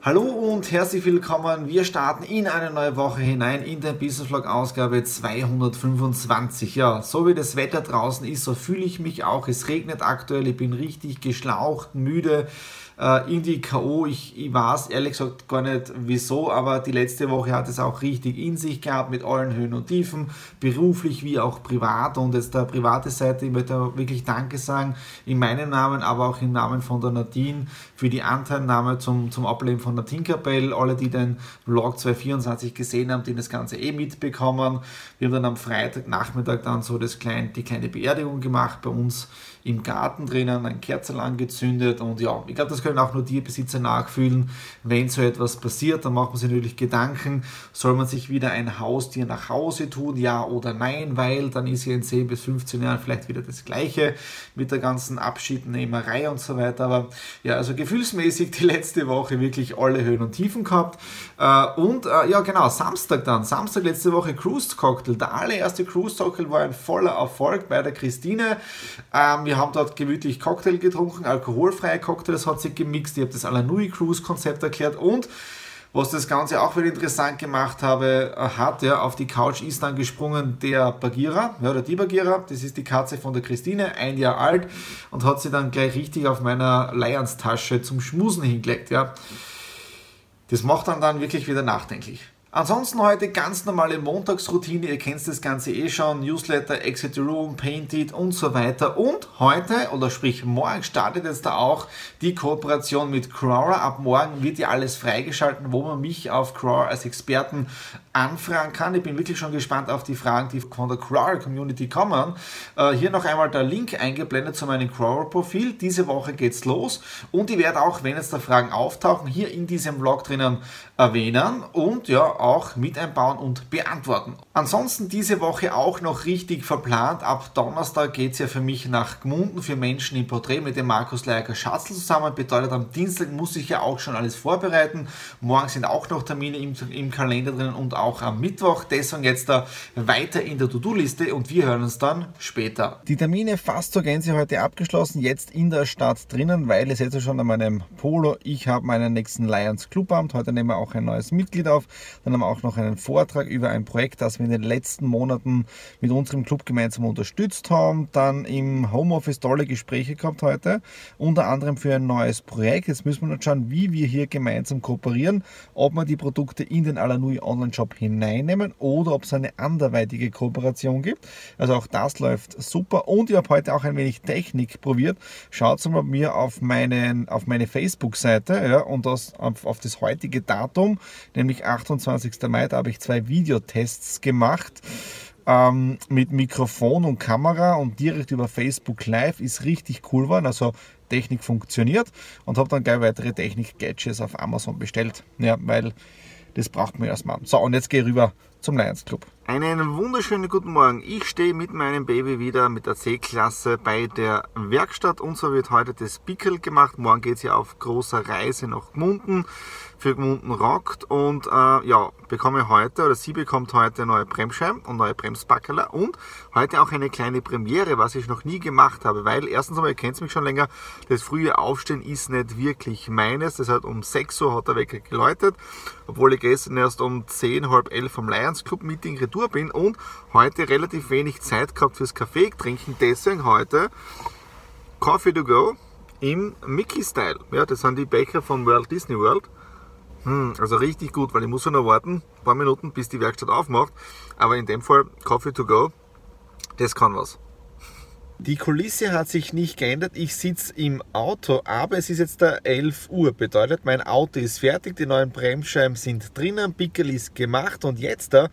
Hallo und herzlich willkommen. Wir starten in eine neue Woche hinein in der Business Vlog Ausgabe 225. Ja, so wie das Wetter draußen ist, so fühle ich mich auch. Es regnet aktuell, ich bin richtig geschlaucht, müde äh, in die K.O. Ich, ich weiß ehrlich gesagt gar nicht wieso, aber die letzte Woche hat es auch richtig in sich gehabt mit allen Höhen und Tiefen, beruflich wie auch privat. Und jetzt der private Seite, ich möchte wirklich Danke sagen in meinem Namen, aber auch im Namen von der Nadine für die Anteilnahme zum, zum Ableben von der Tinkerbell. Alle, die den Vlog 224 gesehen haben, die das Ganze eh mitbekommen. Wir haben dann am Freitagnachmittag dann so das kleine, die kleine Beerdigung gemacht bei uns im Garten drinnen, ein Kerzel angezündet und ja, ich glaube, das können auch nur die Besitzer nachfühlen. Wenn so etwas passiert, dann macht man sich natürlich Gedanken, soll man sich wieder ein Haustier nach Hause tun, ja oder nein, weil dann ist ja in 10 bis 15 Jahren vielleicht wieder das Gleiche mit der ganzen Abschiednehmerei und so weiter. Aber ja, also gefühlsmäßig die letzte Woche wirklich alle Höhen und Tiefen gehabt. Äh, und äh, ja, genau, Samstag dann, Samstag letzte Woche Cruise Cocktail. Der allererste Cruise Cocktail war ein voller Erfolg bei der Christine. Ähm, wir haben dort gemütlich Cocktail getrunken, alkoholfreie Cocktails hat sie gemixt. Ich habe das Alanui Cruise Konzept erklärt und was das Ganze auch wieder interessant gemacht habe, äh, hat, ja, auf die Couch ist dann gesprungen der Bagheera, ja, oder die Bagheera, das ist die Katze von der Christine, ein Jahr alt, und hat sie dann gleich richtig auf meiner Lions-Tasche zum Schmusen hingelegt, ja. Das macht dann dann wirklich wieder nachdenklich. Ansonsten heute ganz normale Montagsroutine, ihr kennt das Ganze eh schon, Newsletter, Exit the Room, Painted und so weiter. Und heute, oder sprich morgen, startet jetzt da auch die Kooperation mit Crowder. Ab morgen wird ja alles freigeschalten, wo man mich auf Crowder als Experten anfragen kann. Ich bin wirklich schon gespannt auf die Fragen, die von der Crawler Community kommen. Äh, hier noch einmal der Link eingeblendet zu meinem Crawler Profil. Diese Woche geht's los und ich werde auch, wenn jetzt da Fragen auftauchen, hier in diesem Blog drinnen erwähnen und ja auch mit einbauen und beantworten. Ansonsten diese Woche auch noch richtig verplant. Ab Donnerstag geht's ja für mich nach Gmunden für Menschen im Porträt mit dem Markus Leiker Schatzl zusammen. Bedeutet, am Dienstag muss ich ja auch schon alles vorbereiten. Morgen sind auch noch Termine im, im Kalender drin und auch auch am Mittwoch. Deswegen jetzt da weiter in der To-Do-Liste und wir hören uns dann später. Die Termine fast zur Gänze heute abgeschlossen, jetzt in der Stadt drinnen, weil es jetzt schon an meinem Polo. Ich habe meinen nächsten Lions Clubamt. Heute nehmen wir auch ein neues Mitglied auf. Dann haben wir auch noch einen Vortrag über ein Projekt, das wir in den letzten Monaten mit unserem Club gemeinsam unterstützt haben. Dann im Homeoffice tolle Gespräche gehabt heute, unter anderem für ein neues Projekt. Jetzt müssen wir noch schauen, wie wir hier gemeinsam kooperieren, ob wir die Produkte in den Alanui Online Shop hineinnehmen oder ob es eine anderweitige Kooperation gibt. Also auch das läuft super und ich habe heute auch ein wenig Technik probiert. Schaut mal mir auf, meinen, auf meine Facebook-Seite ja, und das, auf, auf das heutige Datum, nämlich 28. Mai, da habe ich zwei Videotests gemacht ähm, mit Mikrofon und Kamera und direkt über Facebook Live ist richtig cool geworden. Also Technik funktioniert und habe dann gleich weitere Technik-Gadgets auf Amazon bestellt. Ja, weil das braucht man erstmal. So, und jetzt gehe ich rüber zum Lions Club. Einen wunderschönen guten Morgen. Ich stehe mit meinem Baby wieder mit der C-Klasse bei der Werkstatt. Und so wird heute das Pickel gemacht. Morgen geht es ja auf großer Reise nach Gmunden für Gmunden rockt und äh, ja, bekomme heute oder sie bekommt heute neue Bremsscheiben und neue Bremsbackerler und heute auch eine kleine Premiere, was ich noch nie gemacht habe, weil erstens einmal, ihr kennt mich schon länger, das frühe Aufstehen ist nicht wirklich meines, das hat um 6 Uhr hat der Wecker geläutet, obwohl ich gestern erst um 10, halb 11 vom Lions Club Meeting retour bin und heute relativ wenig Zeit gehabt fürs Kaffee trinken, deswegen heute Coffee to go im Mickey-Style. Ja, das sind die Becher vom World Disney World. Hm, also richtig gut, weil ich muss noch warten, ein paar Minuten, bis die Werkstatt aufmacht. Aber in dem Fall Coffee to go, das kann was. Die Kulisse hat sich nicht geändert. Ich sitze im Auto, aber es ist jetzt da 11 Uhr. Bedeutet, mein Auto ist fertig, die neuen Bremsscheiben sind drinnen, Pickel ist gemacht und jetzt da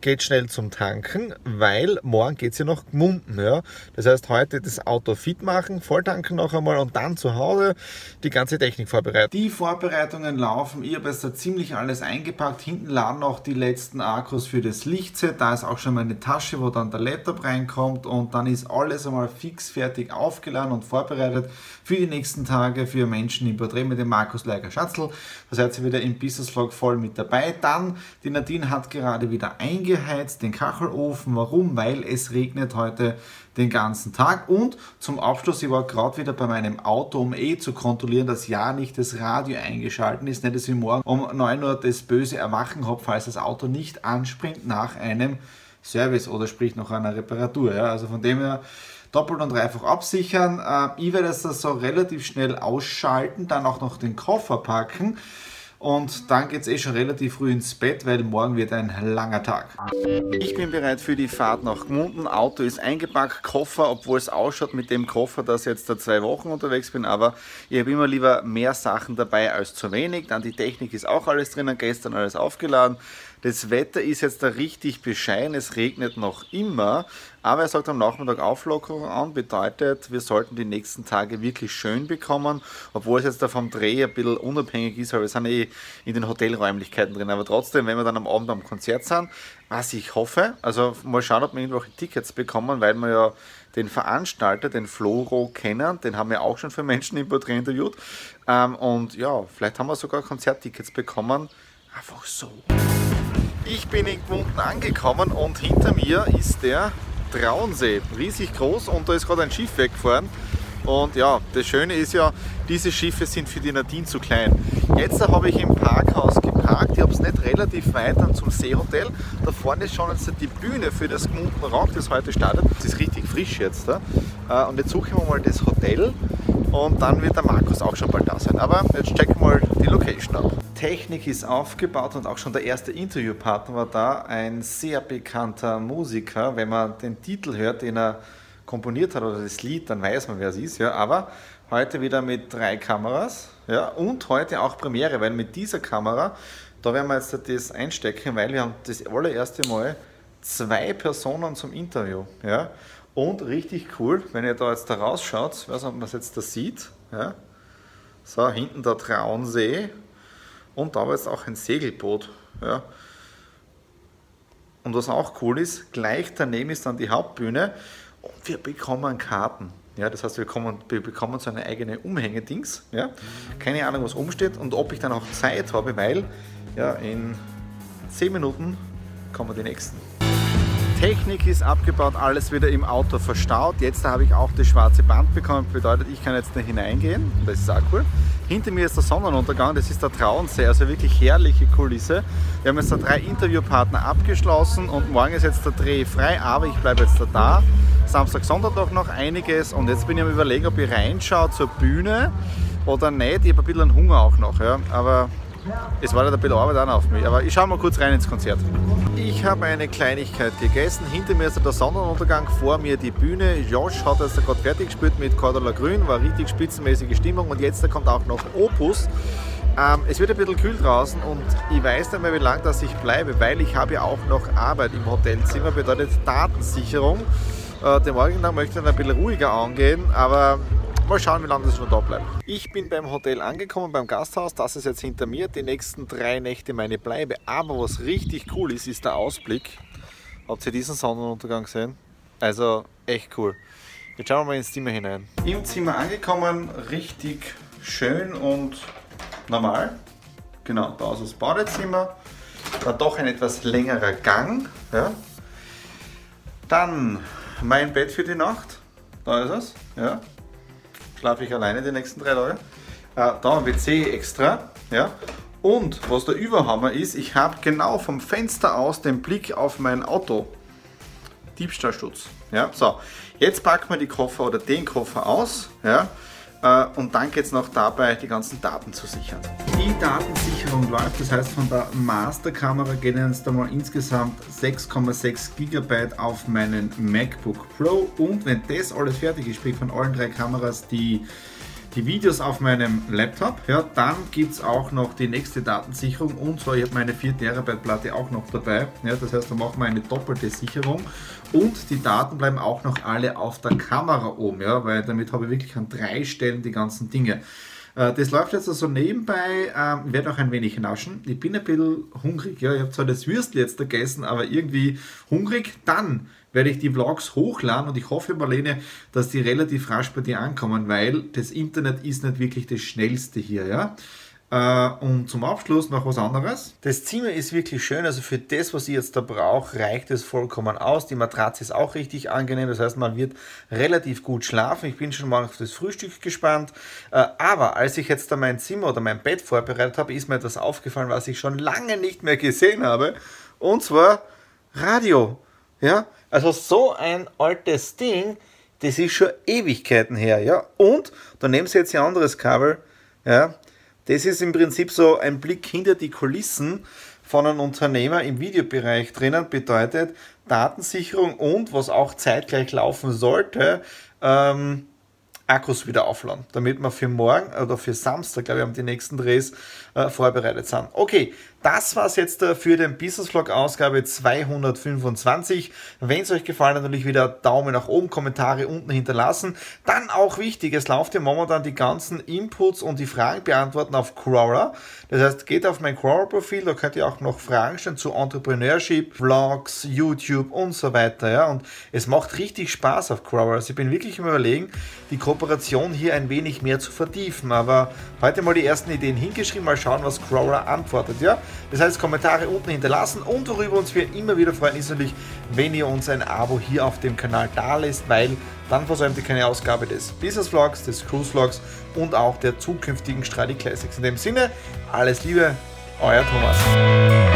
geht schnell zum Tanken, weil morgen geht es ja noch Gmunden. Ja? Das heißt, heute das Auto fit machen, volltanken noch einmal und dann zu Hause die ganze Technik vorbereiten. Die Vorbereitungen laufen. Ich habe jetzt da ziemlich alles eingepackt. Hinten laden noch die letzten Akkus für das Lichtset. Da ist auch schon meine Tasche, wo dann der Laptop reinkommt und dann ist alles einmal fix fertig aufgeladen und vorbereitet für die nächsten Tage für Menschen im Porträt mit dem Markus Leiger Schatzl. Da seid ihr wieder im Business Vlog voll mit dabei. Dann, die Nadine hat gerade wieder eingepackt angeheizt, den Kachelofen. Warum? Weil es regnet heute den ganzen Tag. Und zum Abschluss, ich war gerade wieder bei meinem Auto, um eh zu kontrollieren, dass ja nicht das Radio eingeschaltet ist. Nicht, dass ich morgen um 9 Uhr das böse Erwachen habe, falls das Auto nicht anspringt nach einem Service oder sprich nach einer Reparatur. Ja, also von dem her doppelt und dreifach absichern. Äh, ich werde das so relativ schnell ausschalten, dann auch noch den Koffer packen. Und dann geht es eh schon relativ früh ins Bett, weil morgen wird ein langer Tag. Ich bin bereit für die Fahrt nach Gmunden. Auto ist eingepackt, Koffer, obwohl es ausschaut mit dem Koffer, dass ich jetzt da zwei Wochen unterwegs bin. Aber ich habe immer lieber mehr Sachen dabei als zu wenig. Dann die Technik ist auch alles drinnen, gestern alles aufgeladen. Das Wetter ist jetzt da richtig bescheiden, es regnet noch immer, aber er sagt am Nachmittag Auflockerung an, bedeutet, wir sollten die nächsten Tage wirklich schön bekommen, obwohl es jetzt da vom Dreh ein bisschen unabhängig ist, weil wir sind eh in den Hotelräumlichkeiten drin, aber trotzdem, wenn wir dann am Abend am Konzert sind, was ich hoffe, also mal schauen, ob wir irgendwelche Tickets bekommen, weil wir ja den Veranstalter, den Floro, kennen. Den haben wir auch schon für Menschen im Porträt interviewt. Ähm, und ja, vielleicht haben wir sogar Konzerttickets bekommen. Einfach so. Ich bin in Gmunden angekommen und hinter mir ist der Traunsee. Riesig groß und da ist gerade ein Schiff weggefahren. Und ja, das Schöne ist ja, diese Schiffe sind für die Nadine zu klein. Jetzt habe ich im Parkhaus geparkt. Ich habe es nicht relativ weit dann zum Seehotel. Da vorne ist schon jetzt die Bühne für das Gmunden Rock, das heute startet. Das ist richtig frisch jetzt. Da. Äh, und jetzt suchen wir mal das Hotel und dann wird der Markus auch schon bald da sein. Aber jetzt checken wir mal die Location ab. Technik ist aufgebaut und auch schon der erste Interviewpartner war da. Ein sehr bekannter Musiker. Wenn man den Titel hört, den er komponiert hat oder das Lied, dann weiß man, wer es ist. Ja. Aber heute wieder mit drei Kameras ja. und heute auch Premiere, weil mit dieser Kamera, da werden wir jetzt das einstecken, weil wir haben das allererste Mal zwei Personen zum Interview. Ja. Und richtig cool, wenn ihr da jetzt da rausschaut, ich weiß nicht, ob man es jetzt da sieht. Ja. So, hinten der Traunsee und da war jetzt auch ein Segelboot. Ja. Und was auch cool ist, gleich daneben ist dann die Hauptbühne und wir bekommen Karten. Ja, das heißt, wir, kommen, wir bekommen so eine eigene Umhängedings. Ja. Keine Ahnung, was umsteht und ob ich dann auch Zeit habe, weil ja, in 10 Minuten kommen die nächsten. Technik ist abgebaut, alles wieder im Auto verstaut. Jetzt habe ich auch das schwarze Band bekommen, bedeutet, ich kann jetzt da hineingehen. Das ist auch cool. Hinter mir ist der Sonnenuntergang, das ist der Traunsee, also wirklich herrliche Kulisse. Wir haben jetzt da drei Interviewpartner abgeschlossen und morgen ist jetzt der Dreh frei, aber ich bleibe jetzt da. Samstag, Sonntag noch, noch einiges und jetzt bin ich am überlegen, ob ich reinschaue zur Bühne oder nicht. Ich habe ein bisschen Hunger auch noch, ja. aber es war halt ein bisschen Arbeit auch auf mich. Aber ich schaue mal kurz rein ins Konzert. Ich habe eine Kleinigkeit gegessen. Hinter mir ist der Sonnenuntergang, vor mir die Bühne. Josh hat es gerade fertig gespielt mit Cordula Grün, war richtig spitzenmäßige Stimmung und jetzt kommt auch noch Opus. Ähm, es wird ein bisschen kühl draußen und ich weiß nicht mehr, wie lange das ich bleibe, weil ich habe ja auch noch Arbeit im Hotelzimmer, bedeutet Datensicherung. Äh, den morgigen Tag möchte ich dann ein bisschen ruhiger angehen, aber Mal schauen, wie lange das noch da bleibt. Ich bin beim Hotel angekommen, beim Gasthaus. Das ist jetzt hinter mir. Die nächsten drei Nächte meine Bleibe. Aber was richtig cool ist, ist der Ausblick. Habt ihr diesen Sonnenuntergang gesehen? Also echt cool. Jetzt schauen wir mal ins Zimmer hinein. Im Zimmer angekommen, richtig schön und normal. Genau, da ist das Badezimmer. Dann doch ein etwas längerer Gang. Ja. Dann mein Bett für die Nacht. Da ist es. Ja schlafe ich alleine die nächsten drei Tage. Äh, da ein WC extra. Ja. Und was der Überhammer ist, ich habe genau vom Fenster aus den Blick auf mein Auto. Diebstahlschutz. Ja, so, jetzt packen wir die Koffer oder den Koffer aus. Ja. Äh, und dann geht es noch dabei, die ganzen Daten zu sichern. Die Datensicherung läuft, das heißt von der Masterkamera gehen jetzt einmal insgesamt 6,6 GB auf meinen MacBook Pro und wenn das alles fertig ist, sprich von allen drei Kameras, die die Videos auf meinem Laptop. Ja, dann gibt es auch noch die nächste Datensicherung und zwar, ich habe meine 4 Terabyte Platte auch noch dabei. Ja, das heißt, da machen wir eine doppelte Sicherung und die Daten bleiben auch noch alle auf der Kamera oben, ja, weil damit habe ich wirklich an drei Stellen die ganzen Dinge. Äh, das läuft jetzt also nebenbei. Ähm, ich werde auch ein wenig naschen. Ich bin ein bisschen hungrig. Ja. Ich habe zwar das Würstel jetzt gegessen, aber irgendwie hungrig. Dann werde ich die Vlogs hochladen und ich hoffe, Marlene, dass die relativ rasch bei dir ankommen, weil das Internet ist nicht wirklich das schnellste hier. Ja. Äh, und zum Abschluss noch was anderes. Das Zimmer ist wirklich schön, also für das, was ich jetzt da brauche, reicht es vollkommen aus. Die Matratze ist auch richtig angenehm, das heißt, man wird relativ gut schlafen. Ich bin schon mal auf das Frühstück gespannt. Äh, aber als ich jetzt da mein Zimmer oder mein Bett vorbereitet habe, ist mir etwas aufgefallen, was ich schon lange nicht mehr gesehen habe. Und zwar Radio. Ja, also so ein altes Ding, das ist schon Ewigkeiten her, ja. Und daneben Sie jetzt ein anderes Kabel, ja. Das ist im Prinzip so ein Blick hinter die Kulissen von einem Unternehmer im Videobereich drinnen, bedeutet Datensicherung und, was auch zeitgleich laufen sollte, ähm, Akkus wieder aufladen, damit wir für morgen oder für Samstag, glaube ich, haben die nächsten Drehs äh, vorbereitet sind. Okay, das war es jetzt äh, für den Business Vlog Ausgabe 225. Wenn es euch gefallen hat, natürlich wieder Daumen nach oben, Kommentare unten hinterlassen. Dann auch wichtig, es läuft ja momentan die ganzen Inputs und die Fragen beantworten auf Crawler. Das heißt, geht auf mein Crawler-Profil, da könnt ihr auch noch Fragen stellen zu Entrepreneurship, Vlogs, YouTube und so weiter. Ja? Und es macht richtig Spaß auf Crawler. Also ich bin wirklich im Überlegen, die Kooperation hier ein wenig mehr zu vertiefen. Aber heute mal die ersten Ideen hingeschrieben, mal schauen, was Crawler antwortet. Ja? Das heißt, Kommentare unten hinterlassen und worüber uns wir immer wieder freuen, ist natürlich, wenn ihr uns ein Abo hier auf dem Kanal da lässt, weil dann versäumt ihr keine Ausgabe des Business Vlogs, des Cruise Vlogs und auch der zukünftigen Stradi Classics. In dem Sinne, alles Liebe, euer Thomas.